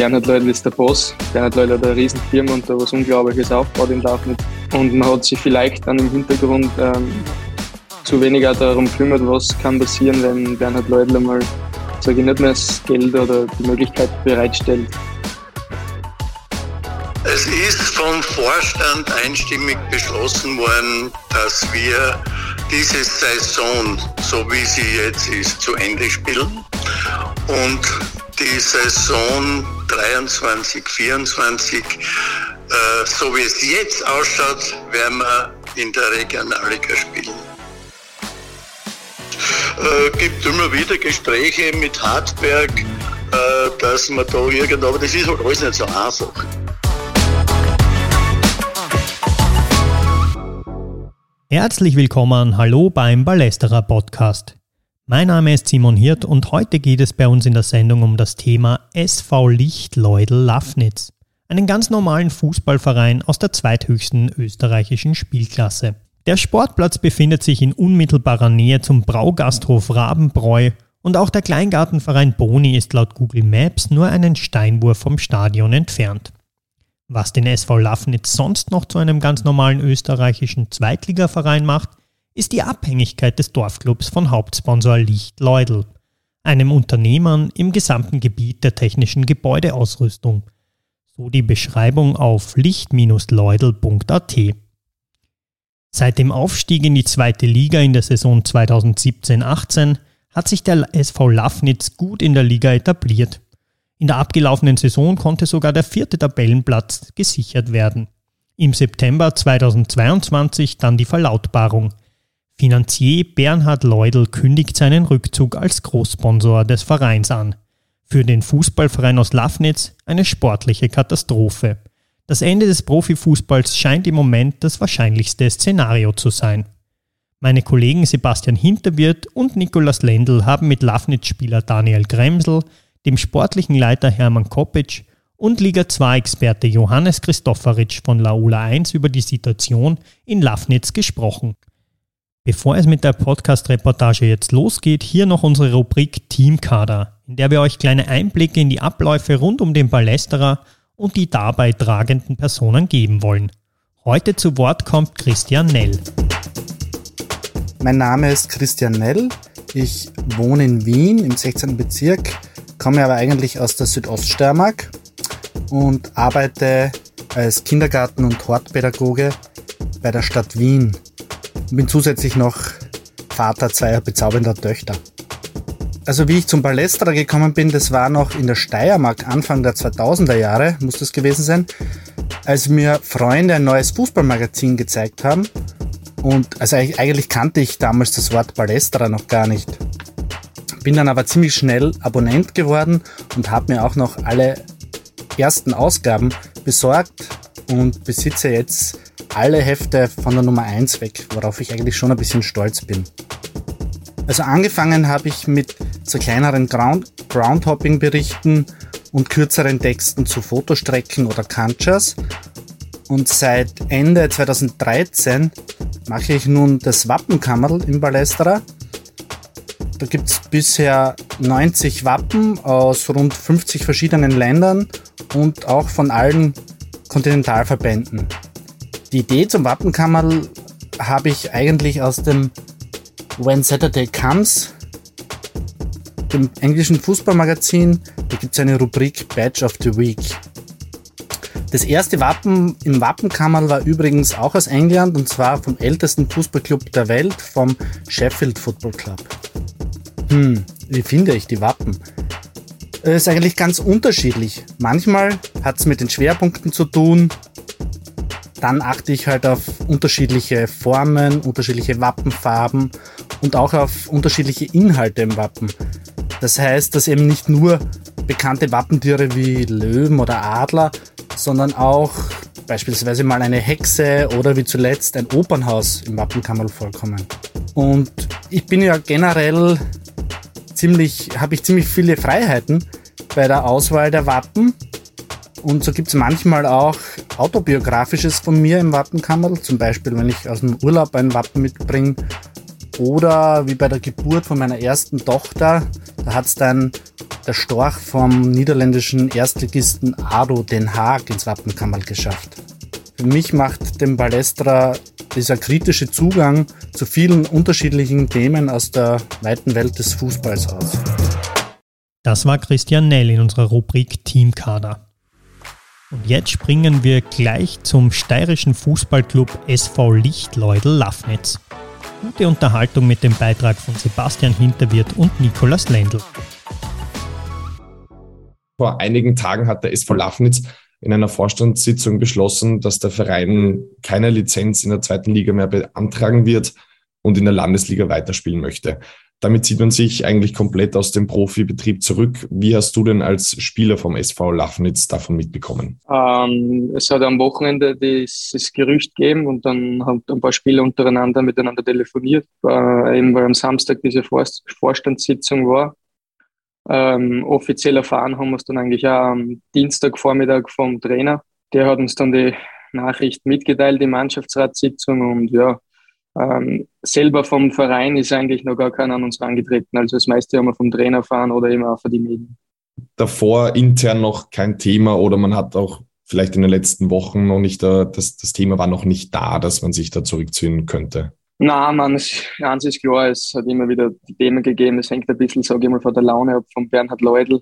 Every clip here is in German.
Bernhard Leudl ist der Boss. Bernhard Leudl hat eine riesen Firma und da was Unglaubliches aufgebaut in Lafnitz. Und man hat sich vielleicht dann im Hintergrund ähm, zu wenig auch darum gekümmert, was kann passieren, wenn Bernhard Leudl einmal, sage ich nicht mehr, das Geld oder die Möglichkeit bereitstellt. Es ist vom Vorstand einstimmig beschlossen worden, dass wir diese Saison, so wie sie jetzt ist, zu Ende spielen und die Saison 23, 24, äh, so wie es jetzt ausschaut, werden wir in der Regionalliga spielen. Äh, gibt immer wieder Gespräche mit Hartberg, äh, dass man da irgendwo, aber das ist halt alles nicht so einfach. Herzlich willkommen, hallo beim Ballesterer Podcast. Mein Name ist Simon Hirt und heute geht es bei uns in der Sendung um das Thema SV Lichtleudel Lafnitz, einen ganz normalen Fußballverein aus der zweithöchsten österreichischen Spielklasse. Der Sportplatz befindet sich in unmittelbarer Nähe zum Braugasthof Rabenbräu und auch der Kleingartenverein Boni ist laut Google Maps nur einen Steinwurf vom Stadion entfernt. Was den SV Lafnitz sonst noch zu einem ganz normalen österreichischen Zweitligaverein macht, ist die Abhängigkeit des Dorfclubs von Hauptsponsor Licht Leudl, einem Unternehmern im gesamten Gebiet der technischen Gebäudeausrüstung. So die Beschreibung auf licht-leudl.at. Seit dem Aufstieg in die zweite Liga in der Saison 2017-18 hat sich der SV Lafnitz gut in der Liga etabliert in der abgelaufenen Saison konnte sogar der vierte Tabellenplatz gesichert werden. Im September 2022 dann die Verlautbarung. Finanzier Bernhard Leudl kündigt seinen Rückzug als Großsponsor des Vereins an. Für den Fußballverein aus Lafnitz eine sportliche Katastrophe. Das Ende des Profifußballs scheint im Moment das wahrscheinlichste Szenario zu sein. Meine Kollegen Sebastian Hinterwirt und Nikolaus Lendl haben mit Lafnitz-Spieler Daniel Gremsel, dem sportlichen Leiter Hermann Kopic und Liga 2-Experte Johannes Christoforitsch von Laola 1 über die Situation in Lafnitz gesprochen. Bevor es mit der Podcast-Reportage jetzt losgeht, hier noch unsere Rubrik Teamkader, in der wir euch kleine Einblicke in die Abläufe rund um den Ballesterer und die dabei tragenden Personen geben wollen. Heute zu Wort kommt Christian Nell. Mein Name ist Christian Nell. Ich wohne in Wien im 16. Bezirk komme aber eigentlich aus der Südoststeiermark und arbeite als Kindergarten- und Hortpädagoge bei der Stadt Wien und bin zusätzlich noch Vater zweier bezaubernder Töchter. Also wie ich zum Ballesterer gekommen bin, das war noch in der Steiermark Anfang der 2000er Jahre, muss das gewesen sein, als mir Freunde ein neues Fußballmagazin gezeigt haben. Und also eigentlich kannte ich damals das Wort Ballesterer noch gar nicht. Bin dann aber ziemlich schnell Abonnent geworden und habe mir auch noch alle ersten Ausgaben besorgt und besitze jetzt alle Hefte von der Nummer 1 weg, worauf ich eigentlich schon ein bisschen stolz bin. Also angefangen habe ich mit so kleineren Ground Groundhopping-Berichten und kürzeren Texten zu Fotostrecken oder Kanchas. Und seit Ende 2013 mache ich nun das Wappenkammerl im Ballesterer da gibt es bisher 90 Wappen aus rund 50 verschiedenen Ländern und auch von allen Kontinentalverbänden. Die Idee zum Wappenkammerl habe ich eigentlich aus dem When Saturday Comes, dem englischen Fußballmagazin. Da gibt es eine Rubrik Badge of the Week. Das erste Wappen im Wappenkammerl war übrigens auch aus England und zwar vom ältesten Fußballclub der Welt, vom Sheffield Football Club. Hm, wie finde ich die Wappen? Es ist eigentlich ganz unterschiedlich. Manchmal hat es mit den Schwerpunkten zu tun. Dann achte ich halt auf unterschiedliche Formen, unterschiedliche Wappenfarben und auch auf unterschiedliche Inhalte im Wappen. Das heißt, dass eben nicht nur bekannte Wappentiere wie Löwen oder Adler, sondern auch beispielsweise mal eine Hexe oder wie zuletzt ein Opernhaus im Wappenkammerl vorkommen. Und ich bin ja generell ziemlich, habe ich ziemlich viele Freiheiten bei der Auswahl der Wappen. Und so gibt es manchmal auch autobiografisches von mir im Wappenkammerl, zum Beispiel wenn ich aus dem Urlaub ein Wappen mitbringe. Oder wie bei der Geburt von meiner ersten Tochter, da hat es dann der Storch vom niederländischen Erstligisten ADO Den Haag ins Wappenkammerl geschafft. Für mich macht dem Ballestra dieser kritische Zugang zu vielen unterschiedlichen Themen aus der weiten Welt des Fußballs aus. Das war Christian Nell in unserer Rubrik Teamkader. Und jetzt springen wir gleich zum steirischen Fußballclub SV Lichtleudel Lafnitz. Gute Unterhaltung mit dem Beitrag von Sebastian Hinterwirt und Nikolaus Lendl. Vor einigen Tagen hat der SV Lafnitz in einer Vorstandssitzung beschlossen, dass der Verein keine Lizenz in der zweiten Liga mehr beantragen wird und in der Landesliga weiterspielen möchte. Damit zieht man sich eigentlich komplett aus dem Profibetrieb zurück. Wie hast du denn als Spieler vom SV Lafnitz davon mitbekommen? Ähm, es hat am Wochenende dieses Gerücht gegeben und dann haben ein paar Spieler untereinander miteinander telefoniert, äh, eben weil am Samstag diese Vor Vorstandssitzung war. Ähm, offiziell erfahren haben wir es dann eigentlich auch am Dienstagvormittag vom Trainer. Der hat uns dann die Nachricht mitgeteilt, die Mannschaftsratssitzung und ja, ähm, selber vom Verein ist eigentlich noch gar keiner an uns herangetreten. Also das meiste haben wir vom Trainer erfahren oder eben auch von den Medien. Davor intern noch kein Thema oder man hat auch vielleicht in den letzten Wochen noch nicht, da, das, das Thema war noch nicht da, dass man sich da zurückziehen könnte. Na, man, eins ist klar, es hat immer wieder die Themen gegeben. Es hängt ein bisschen, sage ich mal, von der Laune ab von Bernhard Leudl.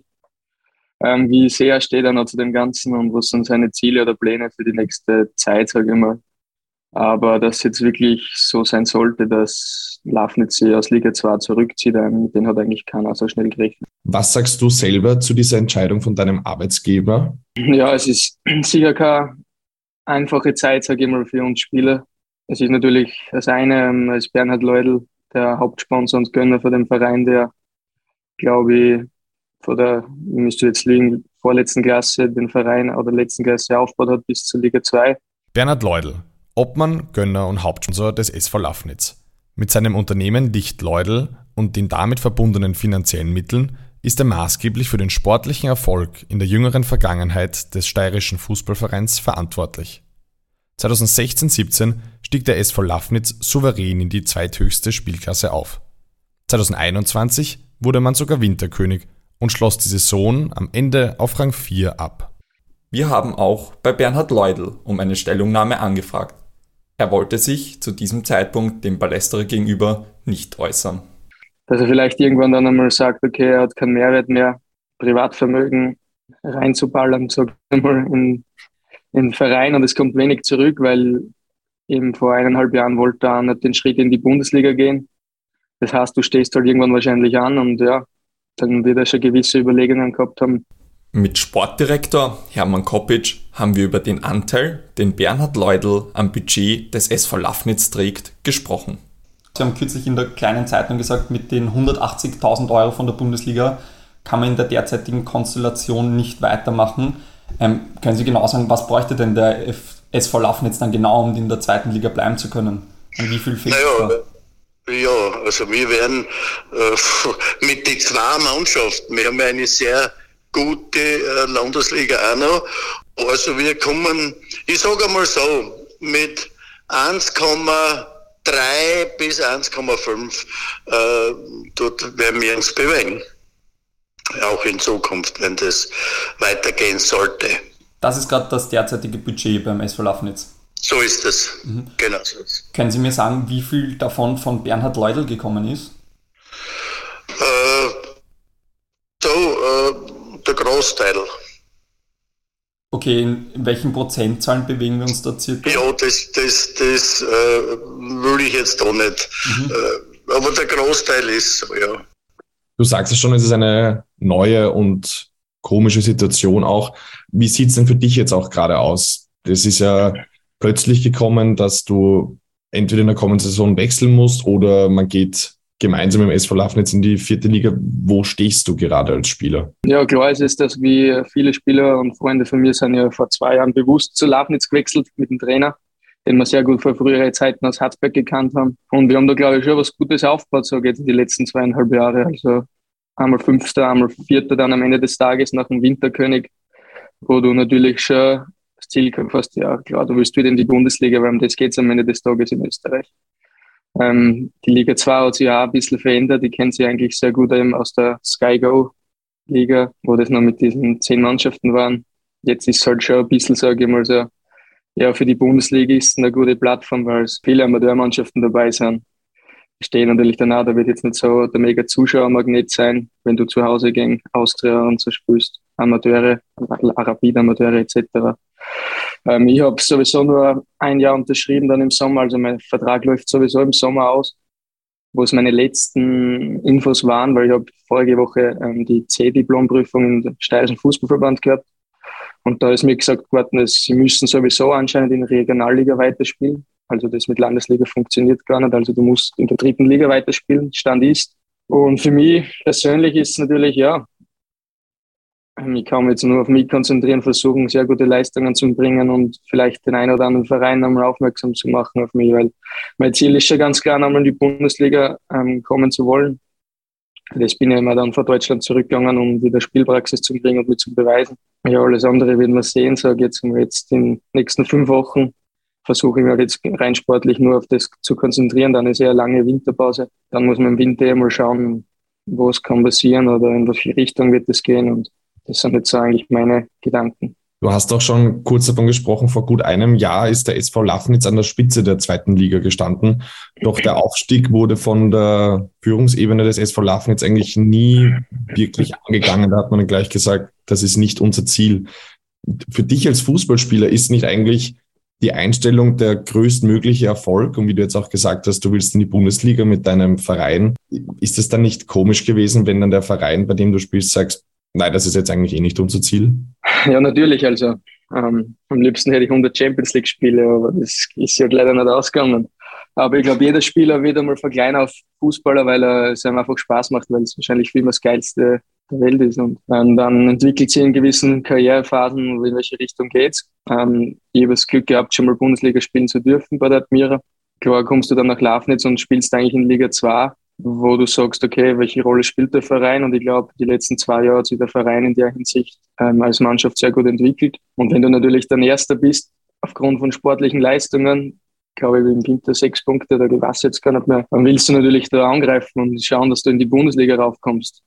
Ähm, wie sehr steht er noch zu dem Ganzen und was sind seine Ziele oder Pläne für die nächste Zeit, sage ich mal. Aber dass jetzt wirklich so sein sollte, dass Lafnitz sich aus Liga 2 zurückzieht, mit den hat eigentlich keiner so schnell gerechnet. Was sagst du selber zu dieser Entscheidung von deinem Arbeitsgeber? Ja, es ist sicher keine einfache Zeit, sage ich mal, für uns Spieler. Es ist natürlich das eine, ähm, als Bernhard Leudl, der Hauptsponsor und Gönner für den Verein, der, glaube ich, vor der, müsste jetzt liegen, vorletzten Klasse den Verein oder letzten Klasse aufgebaut hat bis zur Liga 2. Bernhard Leudl, Obmann, Gönner und Hauptsponsor des SV Lafnitz. Mit seinem Unternehmen Licht Leudl und den damit verbundenen finanziellen Mitteln ist er maßgeblich für den sportlichen Erfolg in der jüngeren Vergangenheit des steirischen Fußballvereins verantwortlich. 2016-17 stieg der SV Lafnitz souverän in die zweithöchste Spielklasse auf. 2021 wurde man sogar Winterkönig und schloss die Saison am Ende auf Rang 4 ab. Wir haben auch bei Bernhard Leudl um eine Stellungnahme angefragt. Er wollte sich zu diesem Zeitpunkt dem Ballesterer gegenüber nicht äußern. Dass er vielleicht irgendwann dann einmal sagt, okay, er hat keinen Mehrwert mehr, Privatvermögen reinzuballern, sag ich mal, in, in den Verein und es kommt wenig zurück, weil eben vor eineinhalb Jahren wollte er nicht den Schritt in die Bundesliga gehen. Das heißt, du stehst halt irgendwann wahrscheinlich an und ja, dann wird er schon gewisse Überlegungen gehabt haben, mit Sportdirektor Hermann Kopic haben wir über den Anteil, den Bernhard Leudl am Budget des SV Lafnitz trägt, gesprochen. Sie haben kürzlich in der kleinen Zeitung gesagt, mit den 180.000 Euro von der Bundesliga kann man in der derzeitigen Konstellation nicht weitermachen. Ähm, können Sie genau sagen, was bräuchte denn der SV Lafnitz dann genau, um in der zweiten Liga bleiben zu können? Und wie viel fehlt naja, da? Ja, also wir werden äh, mit den zwei Mannschaften, wir haben eine sehr gute äh, Landesliga auch noch. Also wir kommen, ich sage einmal so, mit 1,3 bis 1,5 äh, dort werden wir uns bewegen. Auch in Zukunft, wenn das weitergehen sollte. Das ist gerade das derzeitige Budget beim SV Lafnitz. So ist es. Mhm. Genau so ist Können Sie mir sagen, wie viel davon von Bernhard Leudl gekommen ist? Äh, so, äh, der Großteil. Okay, in welchen Prozentzahlen bewegen wir uns da circa? Ja, das, das, das äh, will ich jetzt auch nicht. Mhm. Äh, aber der Großteil ist so, ja. Du sagst es schon, es ist eine neue und komische Situation auch. Wie sieht es denn für dich jetzt auch gerade aus? Das ist ja plötzlich gekommen, dass du entweder in der kommenden Saison wechseln musst oder man geht gemeinsam im SV Lafnitz in die vierte Liga. Wo stehst du gerade als Spieler? Ja, klar ist es, dass wie viele Spieler und Freunde von mir sind ja vor zwei Jahren bewusst zu Lafnitz gewechselt mit dem Trainer, den wir sehr gut vor früheren Zeiten aus Harzberg gekannt haben. Und wir haben da, glaube ich, schon was Gutes aufgebaut, so geht es die letzten zweieinhalb Jahre. Also einmal Fünfter, einmal Vierter dann am Ende des Tages nach dem Winterkönig, wo du natürlich schon das Ziel gehabt hast, ja klar, du willst wieder in die Bundesliga, weil um das geht es am Ende des Tages in Österreich. Ähm, die Liga 2 hat sich auch ein bisschen verändert. Die kennen sie eigentlich sehr gut eben aus der Sky Go Liga, wo das noch mit diesen zehn Mannschaften waren. Jetzt ist es halt schon ein bisschen, sage ich mal, so, ja, für die Bundesliga ist es eine gute Plattform, weil es viele Amateurmannschaften dabei sind. Ich stehe natürlich danach, da wird jetzt nicht so der mega Zuschauermagnet sein, wenn du zu Hause gegen Austria und so spielst, Amateure, Rapid-Amateure etc. Ähm, ich habe sowieso nur ein Jahr unterschrieben dann im Sommer, also mein Vertrag läuft sowieso im Sommer aus wo es meine letzten Infos waren, weil ich habe vorige Woche ähm, die C-Diplomprüfung im Steirischen Fußballverband gehabt. Und da ist mir gesagt worden, dass sie müssen sowieso anscheinend in der Regionalliga weiterspielen. Also das mit Landesliga funktioniert gar nicht. Also du musst in der dritten Liga weiterspielen, Stand ist. Und für mich persönlich ist es natürlich, ja, ich kann mich jetzt nur auf mich konzentrieren, versuchen, sehr gute Leistungen zu bringen und vielleicht den einen oder anderen Verein nochmal aufmerksam zu machen auf mich, weil mein Ziel ist schon ganz klar, nochmal in die Bundesliga ähm, kommen zu wollen. Das bin ich immer dann von Deutschland zurückgegangen, um wieder Spielpraxis zu bringen und mich zu beweisen. Ja, alles andere werden wir sehen, sage jetzt, jetzt in den nächsten fünf Wochen versuche ich mich jetzt rein sportlich nur auf das zu konzentrieren. Dann ist ja lange Winterpause. Dann muss man im Winter eh mal schauen, wo es kann passieren oder in welche Richtung wird es gehen. Und das sind jetzt eigentlich meine Gedanken. Du hast auch schon kurz davon gesprochen, vor gut einem Jahr ist der SV Lafnitz an der Spitze der zweiten Liga gestanden. Doch der Aufstieg wurde von der Führungsebene des SV Lafnitz eigentlich nie wirklich angegangen. Da hat man gleich gesagt, das ist nicht unser Ziel. Für dich als Fußballspieler ist nicht eigentlich die Einstellung der größtmögliche Erfolg und wie du jetzt auch gesagt hast, du willst in die Bundesliga mit deinem Verein. Ist es dann nicht komisch gewesen, wenn dann der Verein, bei dem du spielst, sagst, Nein, das ist jetzt eigentlich eh nicht unser Ziel. Ja, natürlich. Also ähm, am liebsten hätte ich 100 Champions League Spiele, aber das ist ja leider nicht ausgegangen. Aber ich glaube, jeder Spieler wird einmal verkleinern auf Fußballer, weil er es einem einfach Spaß macht, weil es wahrscheinlich viel das Geilste der Welt ist. Und ähm, dann entwickelt sich in gewissen Karrierephasen, in welche Richtung geht's. Ähm, ich habe das Glück gehabt, schon mal Bundesliga spielen zu dürfen bei der Admira. Klar kommst du dann nach Lafnitz und spielst eigentlich in Liga 2 wo du sagst, okay, welche Rolle spielt der Verein? Und ich glaube, die letzten zwei Jahre hat sich der Verein in der Hinsicht ähm, als Mannschaft sehr gut entwickelt. Und wenn du natürlich dann Erster bist, aufgrund von sportlichen Leistungen, glaube ich, im Winter sechs Punkte, da weiß jetzt gar nicht mehr, dann willst du natürlich da angreifen und schauen, dass du in die Bundesliga raufkommst.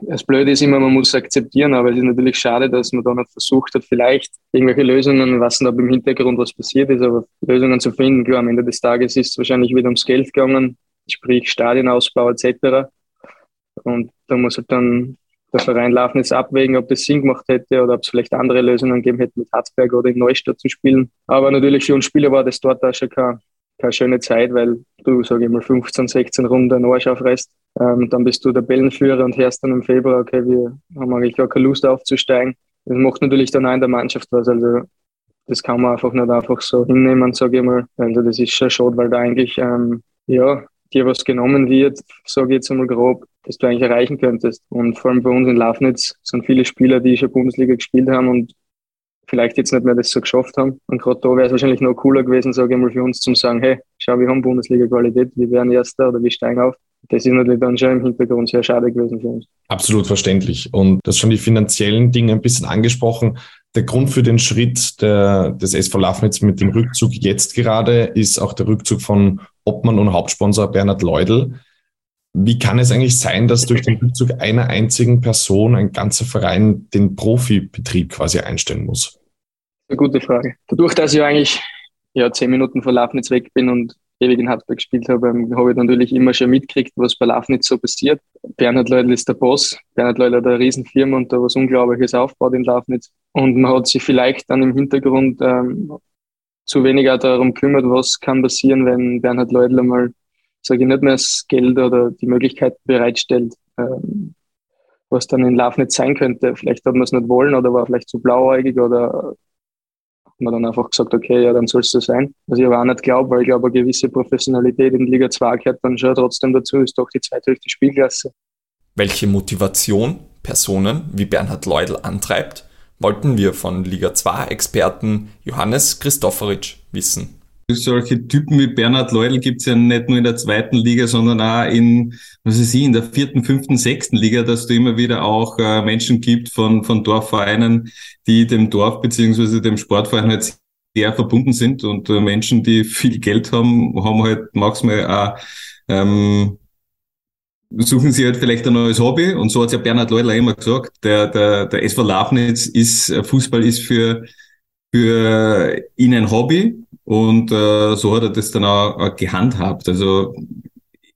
Das Blöde ist immer, man muss akzeptieren, aber es ist natürlich schade, dass man da nicht versucht hat, vielleicht irgendwelche Lösungen, ich nicht, ob im Hintergrund was passiert ist, aber Lösungen zu finden. Klar, am Ende des Tages ist es wahrscheinlich wieder ums Geld gegangen sprich Stadionausbau etc. Und da muss halt dann der Verein Lafnitz abwägen, ob das Sinn gemacht hätte oder ob es vielleicht andere Lösungen gegeben hätte, mit Harzberg oder in Neustadt zu spielen. Aber natürlich für uns Spieler war das dort auch schon keine, keine schöne Zeit, weil du, sage ich mal, 15, 16 Runden einen Arsch aufreißt. Ähm, dann bist du der Bellenführer und hörst dann im Februar, okay, wir haben eigentlich gar keine Lust aufzusteigen. Das macht natürlich dann auch in der Mannschaft was. Also das kann man einfach nicht einfach so hinnehmen, sage ich mal. Also das ist schon schade, weil da eigentlich ähm, ja, dir was genommen wird, sage ich jetzt einmal grob, dass du eigentlich erreichen könntest. Und vor allem bei uns in Lafnitz sind viele Spieler, die schon Bundesliga gespielt haben und vielleicht jetzt nicht mehr das so geschafft haben. Und gerade da wäre es wahrscheinlich noch cooler gewesen, sage ich mal, für uns zum sagen, hey, schau, wir haben Bundesliga-Qualität, wir werden Erster oder wir steigen auf. Das ist natürlich dann schon im Hintergrund sehr schade gewesen für uns. Absolut verständlich. Und das schon die finanziellen Dinge ein bisschen angesprochen. Der Grund für den Schritt der, des SV Lafnitz mit dem Rückzug jetzt gerade ist auch der Rückzug von Obmann und Hauptsponsor Bernhard Leudl. Wie kann es eigentlich sein, dass durch den Rückzug einer einzigen Person ein ganzer Verein den Profibetrieb quasi einstellen muss? Eine gute Frage. Dadurch, dass ich eigentlich ja, zehn Minuten von Lafnitz weg bin und ewig in Hartberg gespielt habe, ähm, habe ich natürlich immer schon mitgekriegt, was bei Lafnitz so passiert. Bernhard Leudl ist der Boss. Bernhard Leudl hat eine Riesenfirma und da was Unglaubliches aufgebaut in Lafnitz. Und man hat sich vielleicht dann im Hintergrund ähm, zu wenig auch darum kümmert, was kann passieren, wenn Bernhard Leudl einmal, sage ich nicht mehr, das Geld oder die Möglichkeit bereitstellt, ähm, was dann in Lafnitz sein könnte. Vielleicht hat man es nicht wollen oder war vielleicht zu blauäugig oder hat man dann einfach gesagt, okay, ja, dann soll es so sein. Was ich aber auch nicht glaube, weil ich glaube, eine gewisse Professionalität in Liga 2 gehört dann schon trotzdem dazu, ist doch die zweithöchste Spielklasse. Welche Motivation Personen wie Bernhard Leudl antreibt, wollten wir von Liga 2-Experten Johannes Christofferitsch wissen. Solche Typen wie Bernhard Leudl gibt's ja nicht nur in der zweiten Liga, sondern auch in, was weiß ich, in der vierten, fünften, sechsten Liga, dass du immer wieder auch äh, Menschen gibt von, von Dorfvereinen, die dem Dorf beziehungsweise dem Sportverein halt sehr verbunden sind und äh, Menschen, die viel Geld haben, haben halt manchmal auch ähm, suchen sie halt vielleicht ein neues Hobby. Und so hat ja Bernhard Leudler immer gesagt, der, der, der SV Lafnitz ist, Fußball ist für, für ihn ein Hobby. Und äh, so hat er das dann auch, auch gehandhabt. Also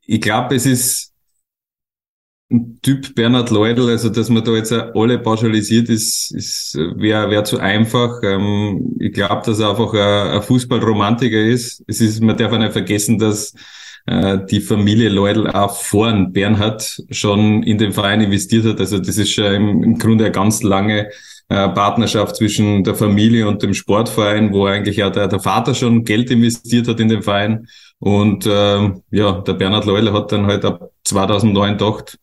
ich glaube, es ist ein Typ Bernhard Leudl, also dass man da jetzt alle pauschalisiert, ist, ist wäre wär zu einfach. Ähm, ich glaube, dass er einfach ein, ein Fußballromantiker ist. Es ist, man darf auch nicht vergessen, dass äh, die Familie Leudl auch vor Bernhard schon in den Verein investiert hat. Also das ist schon im, im Grunde eine ganz lange äh, Partnerschaft zwischen der Familie und dem Sportverein, wo eigentlich auch der, der Vater schon Geld investiert hat in den Verein. Und äh, ja, der Bernhard Leudl hat dann halt ab 2009 gedacht,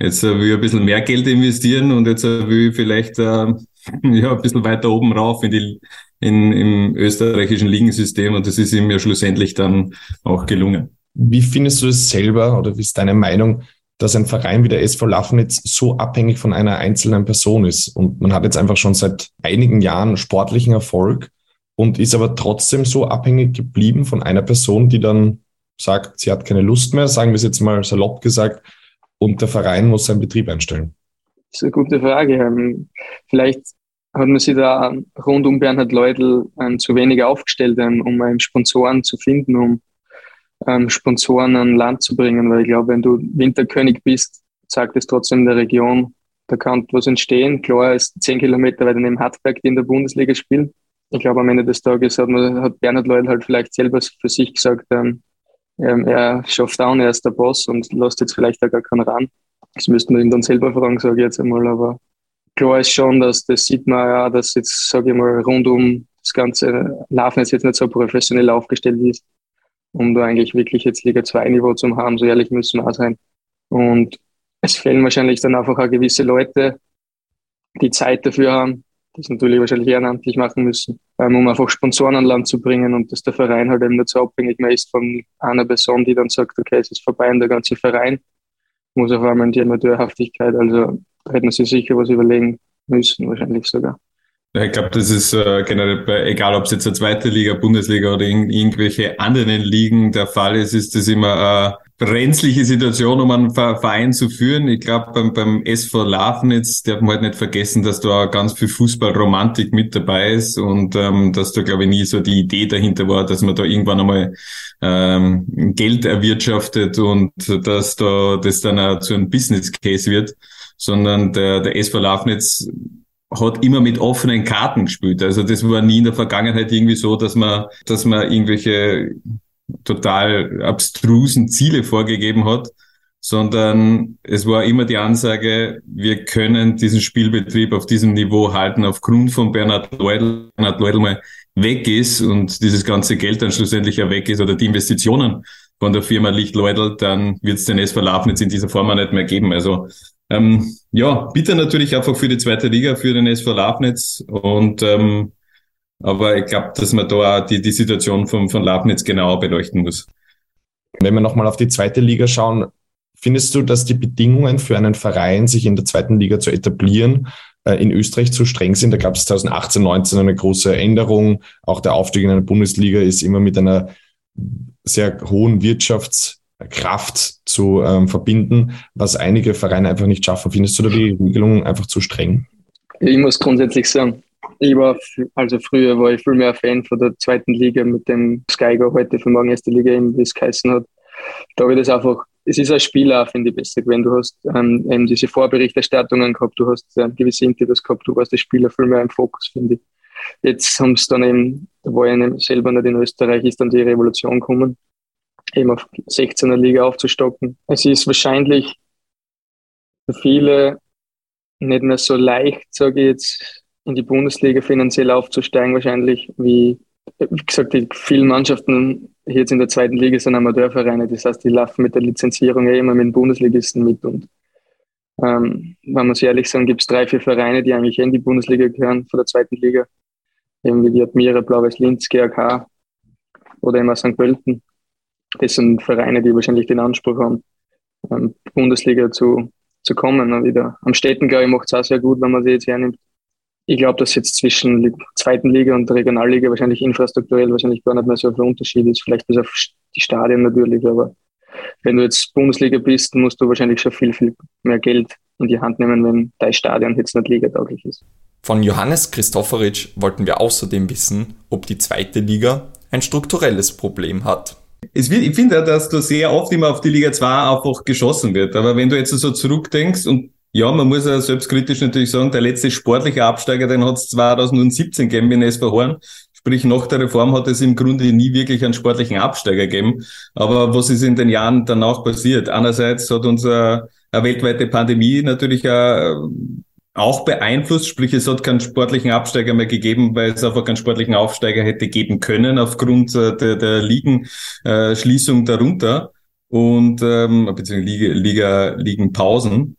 jetzt äh, will ich ein bisschen mehr Geld investieren und jetzt will ich vielleicht äh, ja, ein bisschen weiter oben rauf in die, in, im österreichischen Ligensystem und das ist ihm ja schlussendlich dann auch gelungen. Wie findest du es selber oder wie ist deine Meinung, dass ein Verein wie der SV Lafnitz so abhängig von einer einzelnen Person ist? Und man hat jetzt einfach schon seit einigen Jahren sportlichen Erfolg und ist aber trotzdem so abhängig geblieben von einer Person, die dann sagt, sie hat keine Lust mehr, sagen wir es jetzt mal salopp gesagt, und der Verein muss seinen Betrieb einstellen? Das ist eine gute Frage. Ähm, vielleicht hat man sich da rund um Bernhard Leudl ähm, zu wenig aufgestellt, ähm, um Sponsoren zu finden, um Sponsoren an Land zu bringen. Weil ich glaube, wenn du Winterkönig bist, sagt es trotzdem in der Region, da kann was entstehen. Klar, ist zehn Kilometer weiter neben Hartberg, die in der Bundesliga spielen. Ich glaube, am Ende des Tages hat, man, hat Bernhard Leudl halt vielleicht selber für sich gesagt, ähm, ähm, er schafft down, er ist der Boss und lässt jetzt vielleicht auch gar keinen ran. Das müsste man ihm dann selber fragen, sage ich jetzt einmal. Aber klar ist schon, dass das sieht man ja, dass jetzt, sage ich mal, rund um das ganze Laufen jetzt, jetzt nicht so professionell aufgestellt ist, um da eigentlich wirklich jetzt Liga 2 Niveau zu haben. So ehrlich müssen wir auch sein. Und es fehlen wahrscheinlich dann einfach auch gewisse Leute, die Zeit dafür haben, das natürlich wahrscheinlich ehrenamtlich machen müssen, ähm, um einfach Sponsoren an Land zu bringen und dass der Verein halt eben nicht so abhängig mehr ist von einer Person, die dann sagt, okay, es ist vorbei und der ganze Verein muss auf einmal in die Amateurhaftigkeit. Also da hätten sie sicher was überlegen müssen, wahrscheinlich sogar. Ich glaube, das ist äh, generell, bei, egal ob es jetzt eine zweite Liga, Bundesliga oder in, irgendwelche anderen Ligen der Fall ist, ist das immer äh, brenzliche Situation, um einen Verein zu führen. Ich glaube, beim, beim SV Lafnitz darf man halt nicht vergessen, dass da ganz viel Fußballromantik mit dabei ist und ähm, dass da, glaube ich, nie so die Idee dahinter war, dass man da irgendwann einmal ähm, Geld erwirtschaftet und dass da das dann auch zu einem Business Case wird, sondern der, der SV Lafnitz hat immer mit offenen Karten gespielt. Also das war nie in der Vergangenheit irgendwie so, dass man, dass man irgendwelche total abstrusen Ziele vorgegeben hat, sondern es war immer die Ansage, wir können diesen Spielbetrieb auf diesem Niveau halten, aufgrund von Bernhard Leudl, Bernhard Leudl mal weg ist und dieses ganze Geld dann schlussendlich ja weg ist oder die Investitionen von der Firma Licht Leudl, dann wird es den SV Lafnitz in dieser Form auch nicht mehr geben. Also ähm, ja, bitte natürlich einfach für die zweite Liga, für den SV Lafnitz und ähm, aber ich glaube, dass man da auch die, die Situation von, von Labnitz genauer beleuchten muss. Wenn wir nochmal auf die zweite Liga schauen, findest du, dass die Bedingungen für einen Verein, sich in der zweiten Liga zu etablieren, äh, in Österreich zu streng sind? Da gab es 2018, 19 eine große Änderung. Auch der Aufstieg in eine Bundesliga ist immer mit einer sehr hohen Wirtschaftskraft zu ähm, verbinden, was einige Vereine einfach nicht schaffen. Findest du da die Regelung einfach zu streng? Ich muss grundsätzlich sagen, ich war, also früher war ich viel mehr Fan von der zweiten Liga mit dem Sky Go heute von morgen erste Liga, wie es geheißen hat. Da ich das einfach, es ist als Spieler, finde ich, besser gewesen. Du hast ähm, eben diese Vorberichterstattungen gehabt, du hast ähm, gewisse Interviews gehabt, du warst der Spieler viel mehr im Fokus, finde ich. Jetzt haben es dann eben, da war ich selber nicht in Österreich, ist dann die Revolution gekommen, eben auf 16er Liga aufzustocken. Es ist wahrscheinlich für viele nicht mehr so leicht, sage ich jetzt, in die Bundesliga finanziell aufzusteigen, wahrscheinlich, wie, wie gesagt, die vielen Mannschaften hier jetzt in der zweiten Liga sind Amateurvereine. Das heißt, die laufen mit der Lizenzierung ja immer mit den Bundesligisten mit. Und ähm, wenn man so ehrlich sagen, gibt es drei, vier Vereine, die eigentlich in die Bundesliga gehören, von der zweiten Liga. Eben wie die Admira, Blau-Weiß Linz, GAK oder immer St. Pölten. Das sind Vereine, die wahrscheinlich den Anspruch haben, ähm, Bundesliga zu, zu kommen. wieder. Am Städten, glaube ich, macht es auch sehr gut, wenn man sie jetzt hernimmt ich glaube, dass jetzt zwischen zweiten Liga und Regionalliga wahrscheinlich infrastrukturell wahrscheinlich gar nicht mehr so viel Unterschied ist. Vielleicht bis auf die Stadien natürlich, aber wenn du jetzt Bundesliga bist, musst du wahrscheinlich schon viel, viel mehr Geld in die Hand nehmen, wenn dein Stadion jetzt nicht ligatauglich ist. Von Johannes Christoforic wollten wir außerdem wissen, ob die zweite Liga ein strukturelles Problem hat. Es wird, ich finde, dass da sehr oft immer auf die Liga 2 einfach geschossen wird. Aber wenn du jetzt so zurückdenkst und ja, man muss ja selbstkritisch natürlich sagen, der letzte sportliche Absteiger, den hat es 2017 gegeben in SV Horn. Sprich, nach der Reform hat es im Grunde nie wirklich einen sportlichen Absteiger gegeben. Aber was ist in den Jahren danach passiert? Einerseits hat uns eine, eine weltweite Pandemie natürlich auch beeinflusst, sprich es hat keinen sportlichen Absteiger mehr gegeben, weil es einfach keinen sportlichen Aufsteiger hätte geben können aufgrund äh, der, der Ligenschließung darunter und ähm, beziehungsweise Liga, Liga, Ligenpausen.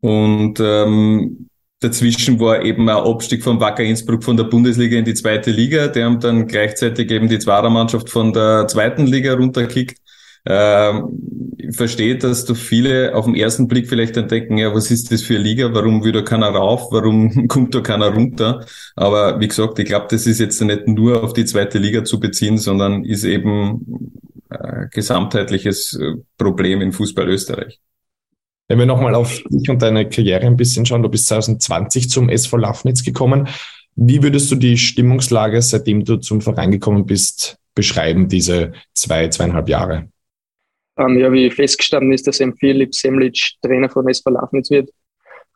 Und ähm, Dazwischen war eben ein Abstieg von Wacker Innsbruck von der Bundesliga in die zweite Liga. Die haben dann gleichzeitig eben die Zweitermannschaft von der zweiten Liga runterkickt. Ähm, ich verstehe, dass du viele auf den ersten Blick vielleicht dann denken, ja, was ist das für eine Liga? Warum will da keiner rauf? Warum kommt da keiner runter? Aber wie gesagt, ich glaube, das ist jetzt nicht nur auf die zweite Liga zu beziehen, sondern ist eben ein gesamtheitliches Problem in Fußball Österreich. Wenn wir nochmal auf dich und deine Karriere ein bisschen schauen, du bist 2020 zum SV Lafnitz gekommen. Wie würdest du die Stimmungslage, seitdem du zum Verein gekommen bist, beschreiben, diese zwei, zweieinhalb Jahre? Ähm, ja, wie festgestanden ist, dass M. Philipp Semlic Trainer von SV Lafnitz wird,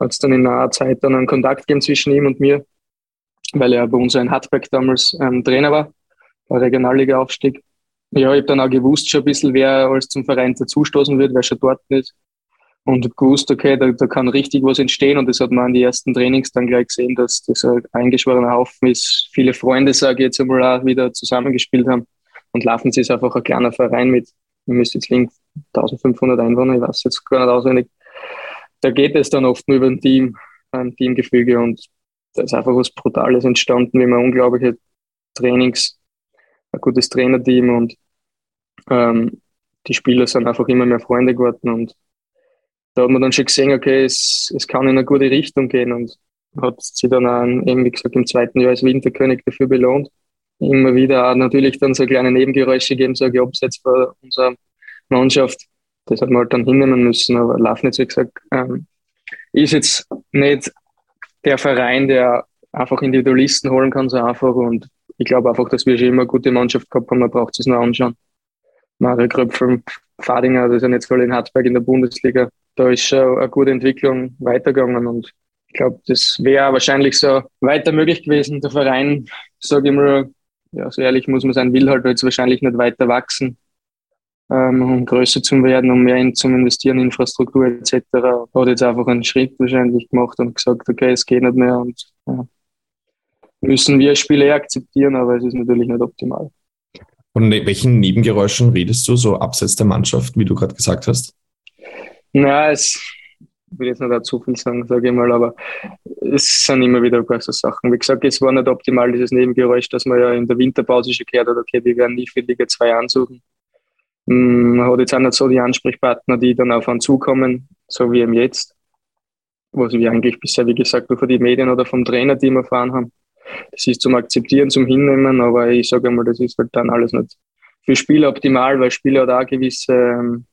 hat es dann in naher Zeit dann einen Kontakt gegeben zwischen ihm und mir, weil er bei uns in Hartberg damals ähm, Trainer war, bei Regionalliga-Aufstieg. Ja, ich habe dann auch gewusst schon ein bisschen, wer alles zum Verein dazustoßen wird, wer schon dort ist und gewusst, okay, da, da kann richtig was entstehen. Und das hat man an die ersten Trainings dann gleich gesehen, dass das ein eingeschworener Haufen ist. Viele Freunde, sage ich jetzt einmal, auch wieder zusammengespielt haben. Und Laufen ist einfach ein kleiner Verein mit, ihr müsst jetzt links 1500 Einwohner, ich weiß jetzt gar nicht auswendig. Da geht es dann oft nur über ein Team, ein Teamgefüge und da ist einfach was Brutales entstanden, wie man unglaubliche Trainings, ein gutes Trainerteam und ähm, die Spieler sind einfach immer mehr Freunde geworden und da hat man dann schon gesehen, okay, es, es kann in eine gute Richtung gehen und hat sich dann auch, eben wie gesagt, im zweiten Jahr als Winterkönig dafür belohnt. Immer wieder natürlich dann so kleine Nebengeräusche gegeben, so abseits von unserer Mannschaft. Das hat man halt dann hinnehmen müssen, aber Lafnitz, wie gesagt, ähm, ist jetzt nicht der Verein, der einfach Individualisten holen kann, so einfach und ich glaube einfach, dass wir schon immer eine gute Mannschaft gehabt haben, man braucht es nur anschauen. Mario Kröpfel, Fadinger, das ja jetzt voll in Harzberg in der Bundesliga, da ist schon eine gute Entwicklung weitergegangen und ich glaube, das wäre wahrscheinlich so weiter möglich gewesen. Der Verein, sage ich mal, ja, so ehrlich muss man sein, will halt jetzt wahrscheinlich nicht weiter wachsen, ähm, um größer zu werden, um mehr in, zum Investieren, Infrastruktur etc. Hat jetzt einfach einen Schritt wahrscheinlich gemacht und gesagt, okay, es geht nicht mehr und ja, müssen wir Spiele akzeptieren, aber es ist natürlich nicht optimal. Von welchen Nebengeräuschen redest du so abseits der Mannschaft, wie du gerade gesagt hast? Na, es will jetzt nicht zu viel sagen, sage ich mal, aber es sind immer wieder so Sachen. Wie gesagt, es war nicht optimal, dieses Nebengeräusch, dass man ja in der Winterpause schon gehört hat, okay, wir werden nie für Liga 2 ansuchen. Mm, man hat jetzt auch nicht so die Ansprechpartner, die dann auf einen zukommen, so wie eben jetzt, was wir eigentlich bisher, wie gesagt, nur von den Medien oder vom Trainer, die wir erfahren haben. Das ist zum Akzeptieren, zum Hinnehmen, aber ich sage einmal, das ist halt dann alles nicht für Spieler optimal, weil Spieler da gewisse ähm,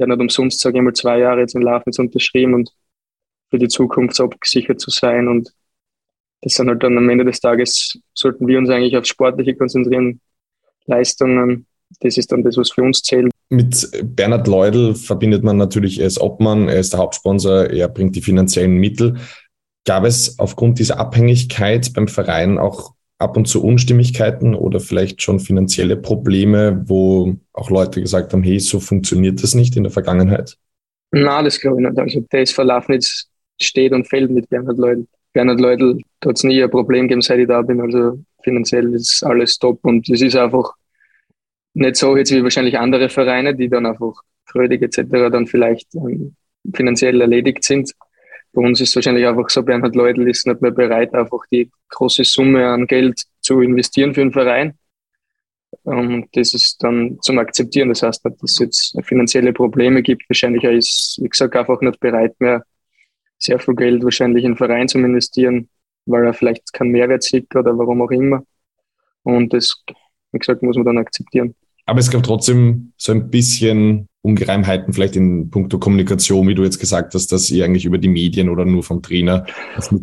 ja nicht umsonst, sage ich mal, zwei Jahre jetzt in Lafnitz unterschrieben und für die Zukunft abgesichert zu sein. Und das sind halt dann am Ende des Tages, sollten wir uns eigentlich auf Sportliche konzentrieren, Leistungen. Das ist dann das, was für uns zählt. Mit Bernhard Leudl verbindet man natürlich, er ist Obmann, er ist der Hauptsponsor, er bringt die finanziellen Mittel. Gab es aufgrund dieser Abhängigkeit beim Verein auch ab und zu Unstimmigkeiten oder vielleicht schon finanzielle Probleme, wo auch Leute gesagt haben, hey, so funktioniert das nicht in der Vergangenheit? Na, das glaube ich nicht. Also der verlaufen jetzt steht und fällt mit Bernhard Leudl. Bernhard Leudl hat es nie ein Problem gegeben, seit ich da bin. Also finanziell ist alles top und es ist einfach nicht so jetzt wie wahrscheinlich andere Vereine, die dann einfach Krödig etc. dann vielleicht ähm, finanziell erledigt sind. Bei uns ist wahrscheinlich einfach so, Bernhard Leudl ist nicht mehr bereit, einfach die große Summe an Geld zu investieren für einen Verein. Und das ist dann zum Akzeptieren. Das heißt, dass es jetzt finanzielle Probleme gibt. Wahrscheinlich er ist, wie gesagt, einfach nicht bereit mehr, sehr viel Geld wahrscheinlich in einen Verein zu investieren, weil er vielleicht keinen Mehrwert sieht oder warum auch immer. Und das, wie gesagt, muss man dann akzeptieren. Aber es gab trotzdem so ein bisschen Ungereimheiten vielleicht in puncto Kommunikation, wie du jetzt gesagt hast, dass ihr eigentlich über die Medien oder nur vom Trainer.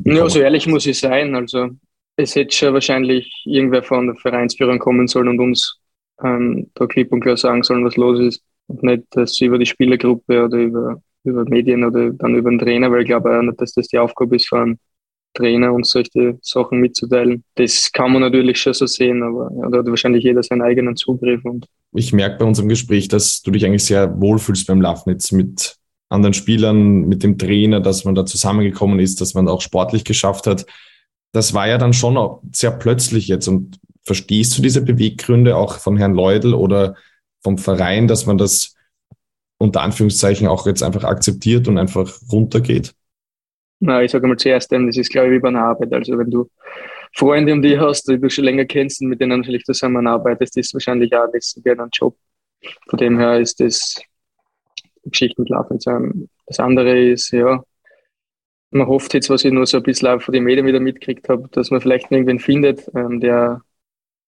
Ja, so ehrlich muss ich sein. Also es hätte schon wahrscheinlich irgendwer von der Vereinsführung kommen sollen und uns ähm, da klipp und klar sagen sollen, was los ist. Und nicht, dass über die Spielergruppe oder über, über Medien oder dann über den Trainer, weil ich glaube auch nicht, dass das die Aufgabe ist von Trainer, uns solche Sachen mitzuteilen. Das kann man natürlich schon so sehen, aber ja, da hat wahrscheinlich jeder seinen eigenen Zugriff. Und ich merke bei unserem Gespräch, dass du dich eigentlich sehr wohlfühlst beim Lafnitz mit anderen Spielern, mit dem Trainer, dass man da zusammengekommen ist, dass man auch sportlich geschafft hat. Das war ja dann schon sehr plötzlich jetzt. Und verstehst du diese Beweggründe auch von Herrn Leudel oder vom Verein, dass man das unter Anführungszeichen auch jetzt einfach akzeptiert und einfach runtergeht? Na, ich sage mal zuerst, das ist, glaube ich, wie bei einer Arbeit. Also wenn du Freunde um dich hast, die du schon länger kennst und mit denen vielleicht zusammenarbeitest, ist wahrscheinlich auch das wäre ein Job. Von dem her ist das die Geschichte mit Laufen. Das andere ist, ja, man hofft jetzt, was ich nur so ein bisschen von den Medien wieder mitgekriegt habe, dass man vielleicht irgendwen findet, ähm, der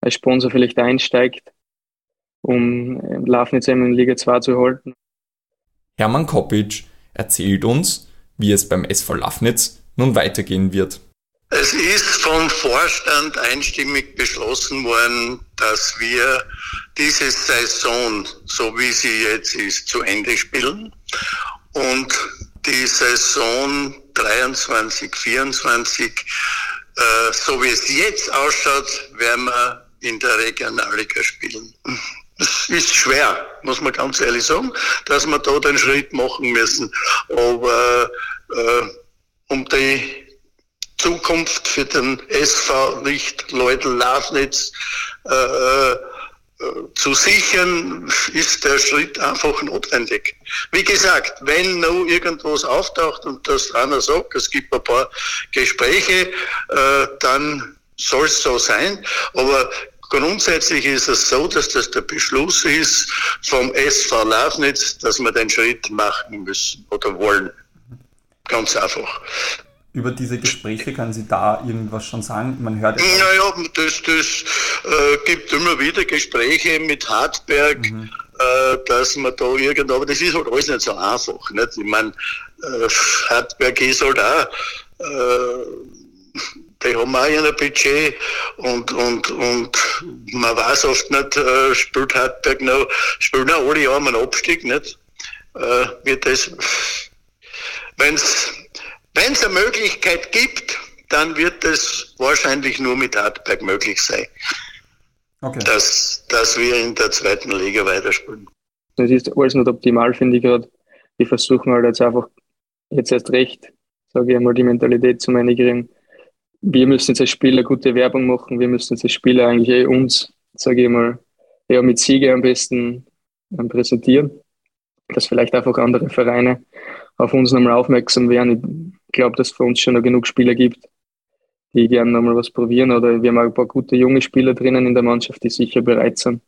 als Sponsor vielleicht einsteigt, um ähm, Laufen jetzt eben in Liga 2 zu halten. Hermann Kopic erzählt uns, wie es beim SV Lafnitz nun weitergehen wird. Es ist vom Vorstand einstimmig beschlossen worden, dass wir diese Saison, so wie sie jetzt ist, zu Ende spielen und die Saison 23, 24, äh, so wie es jetzt ausschaut, werden wir in der Regionalliga spielen. Es ist schwer, muss man ganz ehrlich sagen, dass wir da den Schritt machen müssen. Aber äh, um die Zukunft für den SV Licht Leudel Lasnitz äh, äh, zu sichern, ist der Schritt einfach notwendig. Wie gesagt, wenn noch irgendwas auftaucht und das einer sagt, es gibt ein paar Gespräche, äh, dann soll es so sein. Aber Grundsätzlich ist es so, dass das der Beschluss ist vom SV Lafnitz, dass wir den Schritt machen müssen oder wollen. Ganz einfach. Über diese Gespräche können Sie da irgendwas schon sagen? Man hört ja. Naja, das, das äh, gibt immer wieder Gespräche mit Hartberg, mhm. äh, dass man da irgendwo, aber das ist halt alles nicht so einfach. Nicht? Ich meine, äh, Hartberg ist halt auch äh, die haben auch ein Budget und, und, und man weiß oft nicht, äh, spielt Hartberg noch, spielen auch alle Jahre einen Abstieg, nicht? Äh, wird das, wenn's, wenn's eine Möglichkeit gibt, dann wird es wahrscheinlich nur mit Hartberg möglich sein. Okay. Dass, dass wir in der zweiten Liga weiterspielen. Das ist alles nicht optimal, finde ich gerade. Die versuchen halt jetzt einfach, jetzt erst recht, sage ich einmal, die Mentalität zu einigen wir müssen jetzt als Spieler gute Werbung machen, wir müssen jetzt als Spieler eigentlich eh uns, sage ich mal, ja, mit Siege am besten ähm, präsentieren, dass vielleicht einfach andere Vereine auf uns nochmal aufmerksam werden. Ich glaube, dass es für uns schon noch genug Spieler gibt, die gerne nochmal was probieren oder wir haben auch ein paar gute junge Spieler drinnen in der Mannschaft, die sicher bereit sind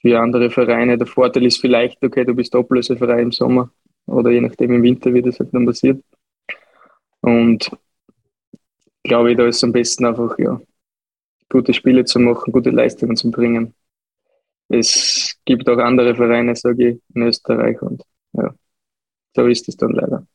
für andere Vereine. Der Vorteil ist vielleicht, okay, du bist ablösefrei im Sommer oder je nachdem im Winter, wie das halt dann passiert. Und glaube ich, da ist am besten einfach, ja, gute Spiele zu machen, gute Leistungen zu bringen. Es gibt auch andere Vereine, sage ich, in Österreich und ja, so ist es dann leider.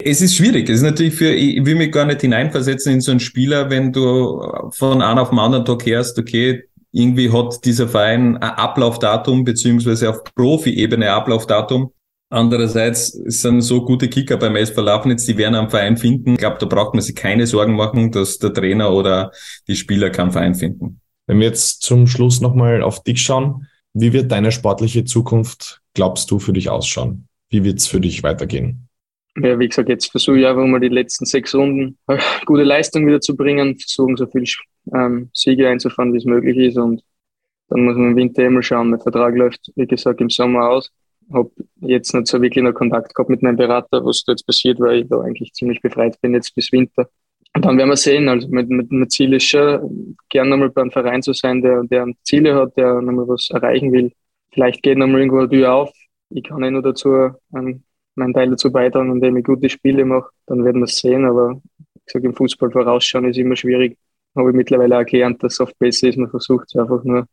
Es ist schwierig. Es ist natürlich für, ich will mich gar nicht hineinversetzen in so einen Spieler, wenn du von einem auf den anderen Tag hörst, okay, irgendwie hat dieser Verein ein Ablaufdatum, beziehungsweise auf Profi-Ebene Ablaufdatum. Andererseits sind so gute Kicker beim SV Lafnitz, die werden am Verein finden. Ich glaube, da braucht man sich keine Sorgen machen, dass der Trainer oder die Spieler keinen Verein finden. Wenn wir jetzt zum Schluss nochmal auf dich schauen, wie wird deine sportliche Zukunft, glaubst du, für dich ausschauen? Wie wird es für dich weitergehen? Ja, wie gesagt, jetzt versuche ich einfach mal die letzten sechs Runden gute Leistung wieder zu bringen, versuchen so viel ähm, Siege einzufahren, wie es möglich ist und dann muss man im Winter immer schauen. Mein Vertrag läuft, wie gesagt, im Sommer aus habe jetzt nicht so wirklich noch Kontakt gehabt mit meinem Berater, was da jetzt passiert, weil ich da eigentlich ziemlich befreit bin jetzt bis Winter. Und dann werden wir sehen. Also mit, mit, Ziel ist schon, gern nochmal beim Verein zu sein, der, der Ziele hat, der nochmal was erreichen will. Vielleicht geht nochmal irgendwo eine Tür auf. Ich kann eh nur dazu ähm, meinen Teil dazu beitragen, indem ich gute Spiele mache. Dann werden wir es sehen. Aber ich sage, im Fußball vorausschauen ist immer schwierig. Habe ich mittlerweile auch gelernt, dass es oft besser ist. Man versucht es einfach nur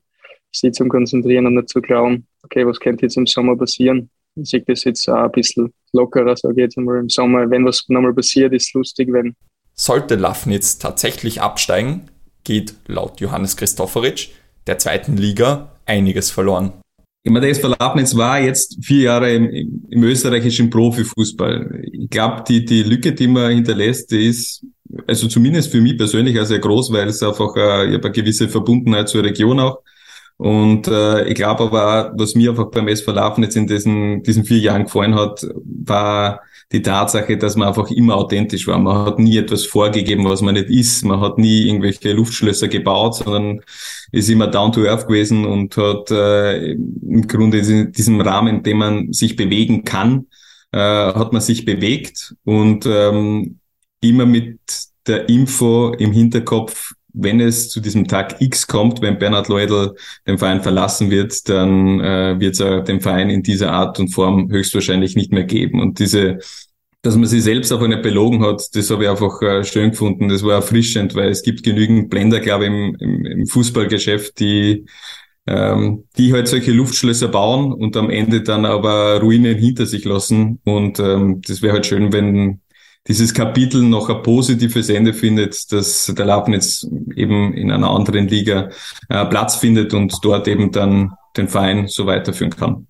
sich zum Konzentrieren und nicht zu glauben, okay, was könnte jetzt im Sommer passieren? Ich sehe das jetzt auch ein bisschen lockerer, sage ich jetzt einmal im Sommer. Wenn was nochmal passiert, ist es lustig, wenn. Sollte Lafnitz tatsächlich absteigen, geht laut Johannes Christofferitsch der zweiten Liga einiges verloren. Ich meine, der SV Lafnitz war jetzt vier Jahre im, im österreichischen Profifußball. Ich glaube, die, die Lücke, die man hinterlässt, die ist, also zumindest für mich persönlich, auch sehr groß, weil es einfach, äh, ich habe eine gewisse Verbundenheit zur Region auch. Und äh, ich glaube aber, was mir einfach beim SV Lafnitz in diesen, diesen vier Jahren gefallen hat, war die Tatsache, dass man einfach immer authentisch war. Man hat nie etwas vorgegeben, was man nicht ist. Man hat nie irgendwelche Luftschlösser gebaut, sondern ist immer down to earth gewesen und hat äh, im Grunde in diesem Rahmen, in dem man sich bewegen kann, äh, hat man sich bewegt und ähm, immer mit der Info im Hinterkopf, wenn es zu diesem Tag X kommt, wenn Bernhard Leudl den Verein verlassen wird, dann äh, wird es den Verein in dieser Art und Form höchstwahrscheinlich nicht mehr geben. Und diese, dass man sich selbst einfach nicht belogen hat, das habe ich einfach äh, schön gefunden. Das war erfrischend, weil es gibt genügend Blender, glaube ich, im, im, im Fußballgeschäft, die ähm, die halt solche Luftschlösser bauen und am Ende dann aber Ruinen hinter sich lassen. Und ähm, das wäre halt schön, wenn dieses Kapitel noch ein positives Ende findet, dass der Lafnitz eben in einer anderen Liga äh, Platz findet und dort eben dann den Verein so weiterführen kann.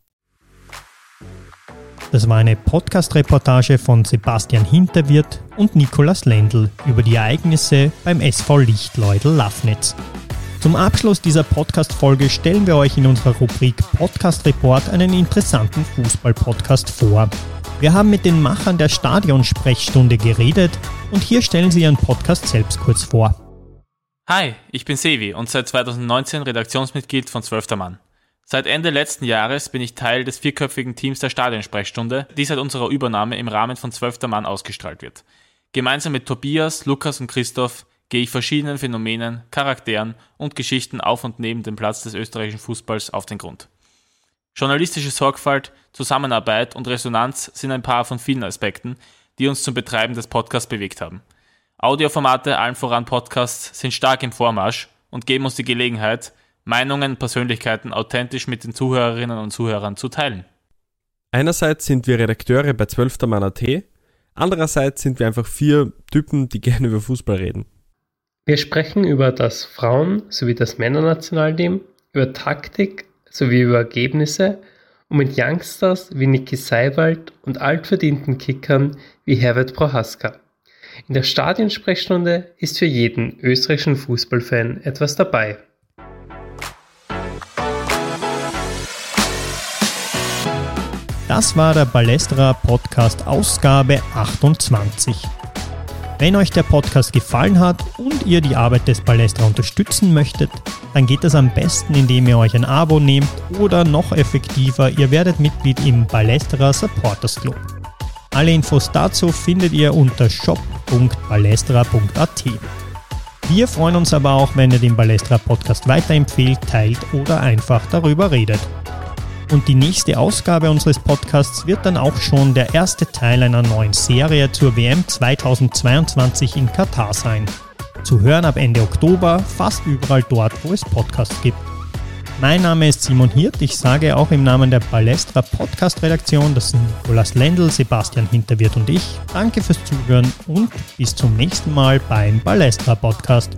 Das war eine Podcast-Reportage von Sebastian Hinterwirt und Nikolas Lendl über die Ereignisse beim SV Lichtleudel Lafnitz. Zum Abschluss dieser Podcast-Folge stellen wir euch in unserer Rubrik Podcast Report einen interessanten Fußball-Podcast vor. Wir haben mit den Machern der Stadionsprechstunde geredet und hier stellen sie ihren Podcast selbst kurz vor. Hi, ich bin Sevi und seit 2019 Redaktionsmitglied von Zwölfter Mann. Seit Ende letzten Jahres bin ich Teil des vierköpfigen Teams der Stadionsprechstunde, die seit unserer Übernahme im Rahmen von Zwölfter Mann ausgestrahlt wird. Gemeinsam mit Tobias, Lukas und Christoph gehe ich verschiedenen Phänomenen, Charakteren und Geschichten auf und neben dem Platz des österreichischen Fußballs auf den Grund. Journalistische Sorgfalt, Zusammenarbeit und Resonanz sind ein paar von vielen Aspekten, die uns zum Betreiben des Podcasts bewegt haben. Audioformate, allen voran Podcasts, sind stark im Vormarsch und geben uns die Gelegenheit, Meinungen, Persönlichkeiten authentisch mit den Zuhörerinnen und Zuhörern zu teilen. Einerseits sind wir Redakteure bei 12. Mann.at, andererseits sind wir einfach vier Typen, die gerne über Fußball reden. Wir sprechen über das Frauen- sowie das Männernationalteam, über Taktik, sowie über Ergebnisse und mit Youngsters wie Niki Seiwald und altverdienten Kickern wie Herbert Prohaska. In der Stadionsprechstunde ist für jeden österreichischen Fußballfan etwas dabei. Das war der Ballestra Podcast Ausgabe 28. Wenn euch der Podcast gefallen hat und ihr die Arbeit des Balestra unterstützen möchtet, dann geht das am besten, indem ihr euch ein Abo nehmt oder noch effektiver, ihr werdet Mitglied im Balestra Supporters Club. Alle Infos dazu findet ihr unter shop.balestra.at. Wir freuen uns aber auch, wenn ihr den Balestra Podcast weiterempfehlt, teilt oder einfach darüber redet. Und die nächste Ausgabe unseres Podcasts wird dann auch schon der erste Teil einer neuen Serie zur WM 2022 in Katar sein. Zu hören ab Ende Oktober, fast überall dort, wo es Podcasts gibt. Mein Name ist Simon Hirt. Ich sage auch im Namen der Balestra Podcast Redaktion, das sind Nicolas Lendl, Sebastian Hinterwirt und ich. Danke fürs Zuhören und bis zum nächsten Mal beim Balestra Podcast.